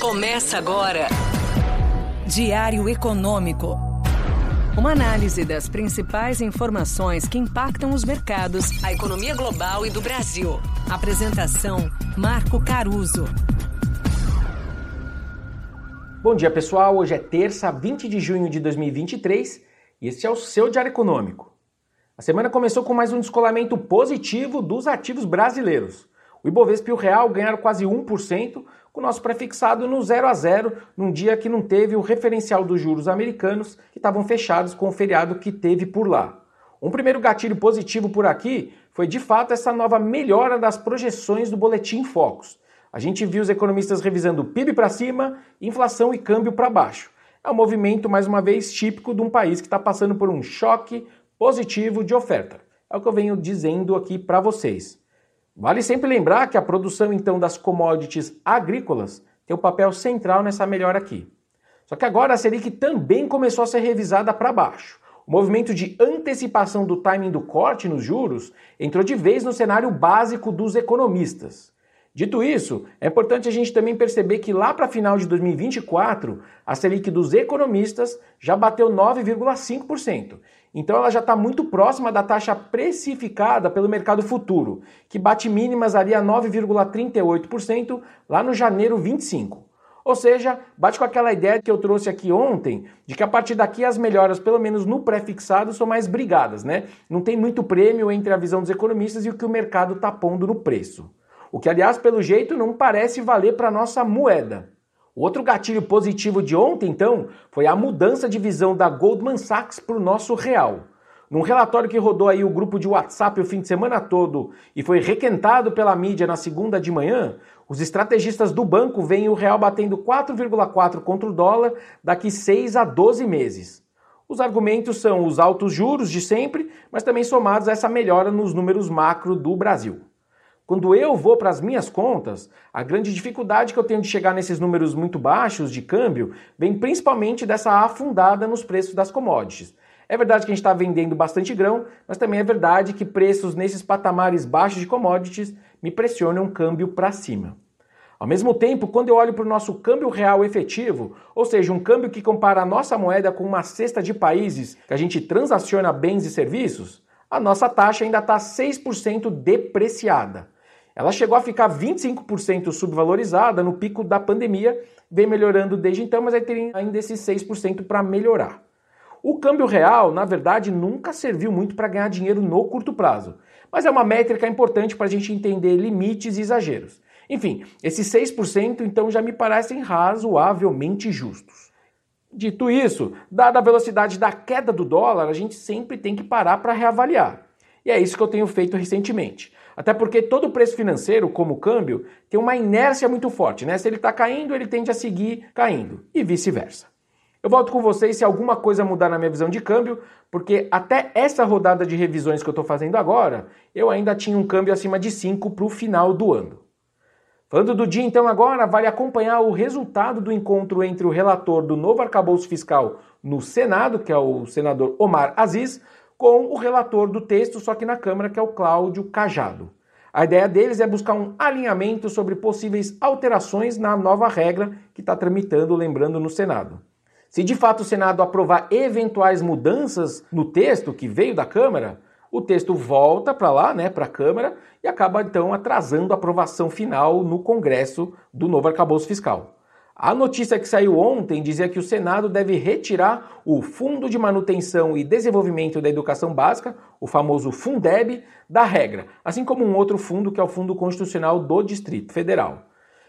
Começa agora. Diário Econômico. Uma análise das principais informações que impactam os mercados, a economia global e do Brasil. Apresentação: Marco Caruso. Bom dia, pessoal. Hoje é terça, 20 de junho de 2023 e este é o seu Diário Econômico. A semana começou com mais um descolamento positivo dos ativos brasileiros. O Ibovespa e o Real ganharam quase 1%, com o nosso prefixado no 0 a 0, num dia que não teve o referencial dos juros americanos, que estavam fechados com o feriado que teve por lá. Um primeiro gatilho positivo por aqui foi de fato essa nova melhora das projeções do boletim Focus. A gente viu os economistas revisando PIB para cima, inflação e câmbio para baixo. É um movimento, mais uma vez, típico de um país que está passando por um choque positivo de oferta. É o que eu venho dizendo aqui para vocês. Vale sempre lembrar que a produção então das commodities agrícolas tem um papel central nessa melhora aqui. Só que agora a Selic também começou a ser revisada para baixo. O movimento de antecipação do timing do corte nos juros entrou de vez no cenário básico dos economistas. Dito isso, é importante a gente também perceber que lá para final de 2024, a Selic dos economistas já bateu 9,5%. Então ela já está muito próxima da taxa precificada pelo mercado futuro, que bate mínimas ali a 9,38% lá no janeiro 25. Ou seja, bate com aquela ideia que eu trouxe aqui ontem, de que a partir daqui as melhoras, pelo menos no pré-fixado, são mais brigadas, né? Não tem muito prêmio entre a visão dos economistas e o que o mercado está pondo no preço. O que, aliás, pelo jeito, não parece valer para nossa moeda. Outro gatilho positivo de ontem, então, foi a mudança de visão da Goldman Sachs para o nosso real. Num relatório que rodou aí o grupo de WhatsApp o fim de semana todo e foi requentado pela mídia na segunda de manhã, os estrategistas do banco veem o real batendo 4,4 contra o dólar daqui 6 a 12 meses. Os argumentos são os altos juros de sempre, mas também somados a essa melhora nos números macro do Brasil. Quando eu vou para as minhas contas, a grande dificuldade que eu tenho de chegar nesses números muito baixos de câmbio vem principalmente dessa afundada nos preços das commodities. É verdade que a gente está vendendo bastante grão, mas também é verdade que preços nesses patamares baixos de commodities me pressionam o câmbio para cima. Ao mesmo tempo, quando eu olho para o nosso câmbio real efetivo, ou seja, um câmbio que compara a nossa moeda com uma cesta de países que a gente transaciona bens e serviços, a nossa taxa ainda está 6% depreciada. Ela chegou a ficar 25% subvalorizada no pico da pandemia, vem melhorando desde então, mas aí tem ainda esses 6% para melhorar. O câmbio real, na verdade, nunca serviu muito para ganhar dinheiro no curto prazo, mas é uma métrica importante para a gente entender limites e exageros. Enfim, esses 6% então já me parecem razoavelmente justos. Dito isso, dada a velocidade da queda do dólar, a gente sempre tem que parar para reavaliar. E é isso que eu tenho feito recentemente. Até porque todo preço financeiro, como o câmbio, tem uma inércia muito forte, né? Se ele está caindo, ele tende a seguir caindo, e vice-versa. Eu volto com vocês se alguma coisa mudar na minha visão de câmbio, porque até essa rodada de revisões que eu estou fazendo agora, eu ainda tinha um câmbio acima de 5 para o final do ano. Falando do dia, então, agora, vale acompanhar o resultado do encontro entre o relator do novo arcabouço fiscal no Senado, que é o senador Omar Aziz, com o relator do texto, só que na Câmara, que é o Cláudio Cajado. A ideia deles é buscar um alinhamento sobre possíveis alterações na nova regra que está tramitando, lembrando, no Senado. Se de fato o Senado aprovar eventuais mudanças no texto que veio da Câmara, o texto volta para lá, né, para a Câmara, e acaba então atrasando a aprovação final no Congresso do novo arcabouço fiscal. A notícia que saiu ontem dizia que o Senado deve retirar o Fundo de Manutenção e Desenvolvimento da Educação Básica, o famoso Fundeb, da regra, assim como um outro fundo que é o Fundo Constitucional do Distrito Federal.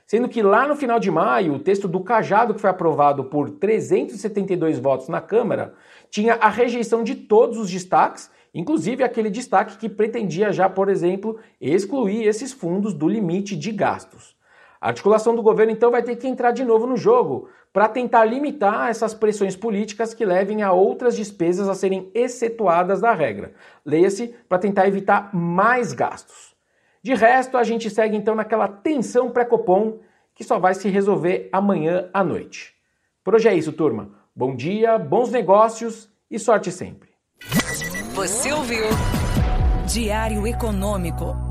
Sendo que lá no final de maio, o texto do Cajado, que foi aprovado por 372 votos na Câmara, tinha a rejeição de todos os destaques, inclusive aquele destaque que pretendia já, por exemplo, excluir esses fundos do limite de gastos. A articulação do governo então vai ter que entrar de novo no jogo para tentar limitar essas pressões políticas que levem a outras despesas a serem excetuadas da regra. Leia-se para tentar evitar mais gastos. De resto, a gente segue então naquela tensão pré-copom que só vai se resolver amanhã à noite. Por hoje é isso, turma. Bom dia, bons negócios e sorte sempre. Você ouviu Diário Econômico.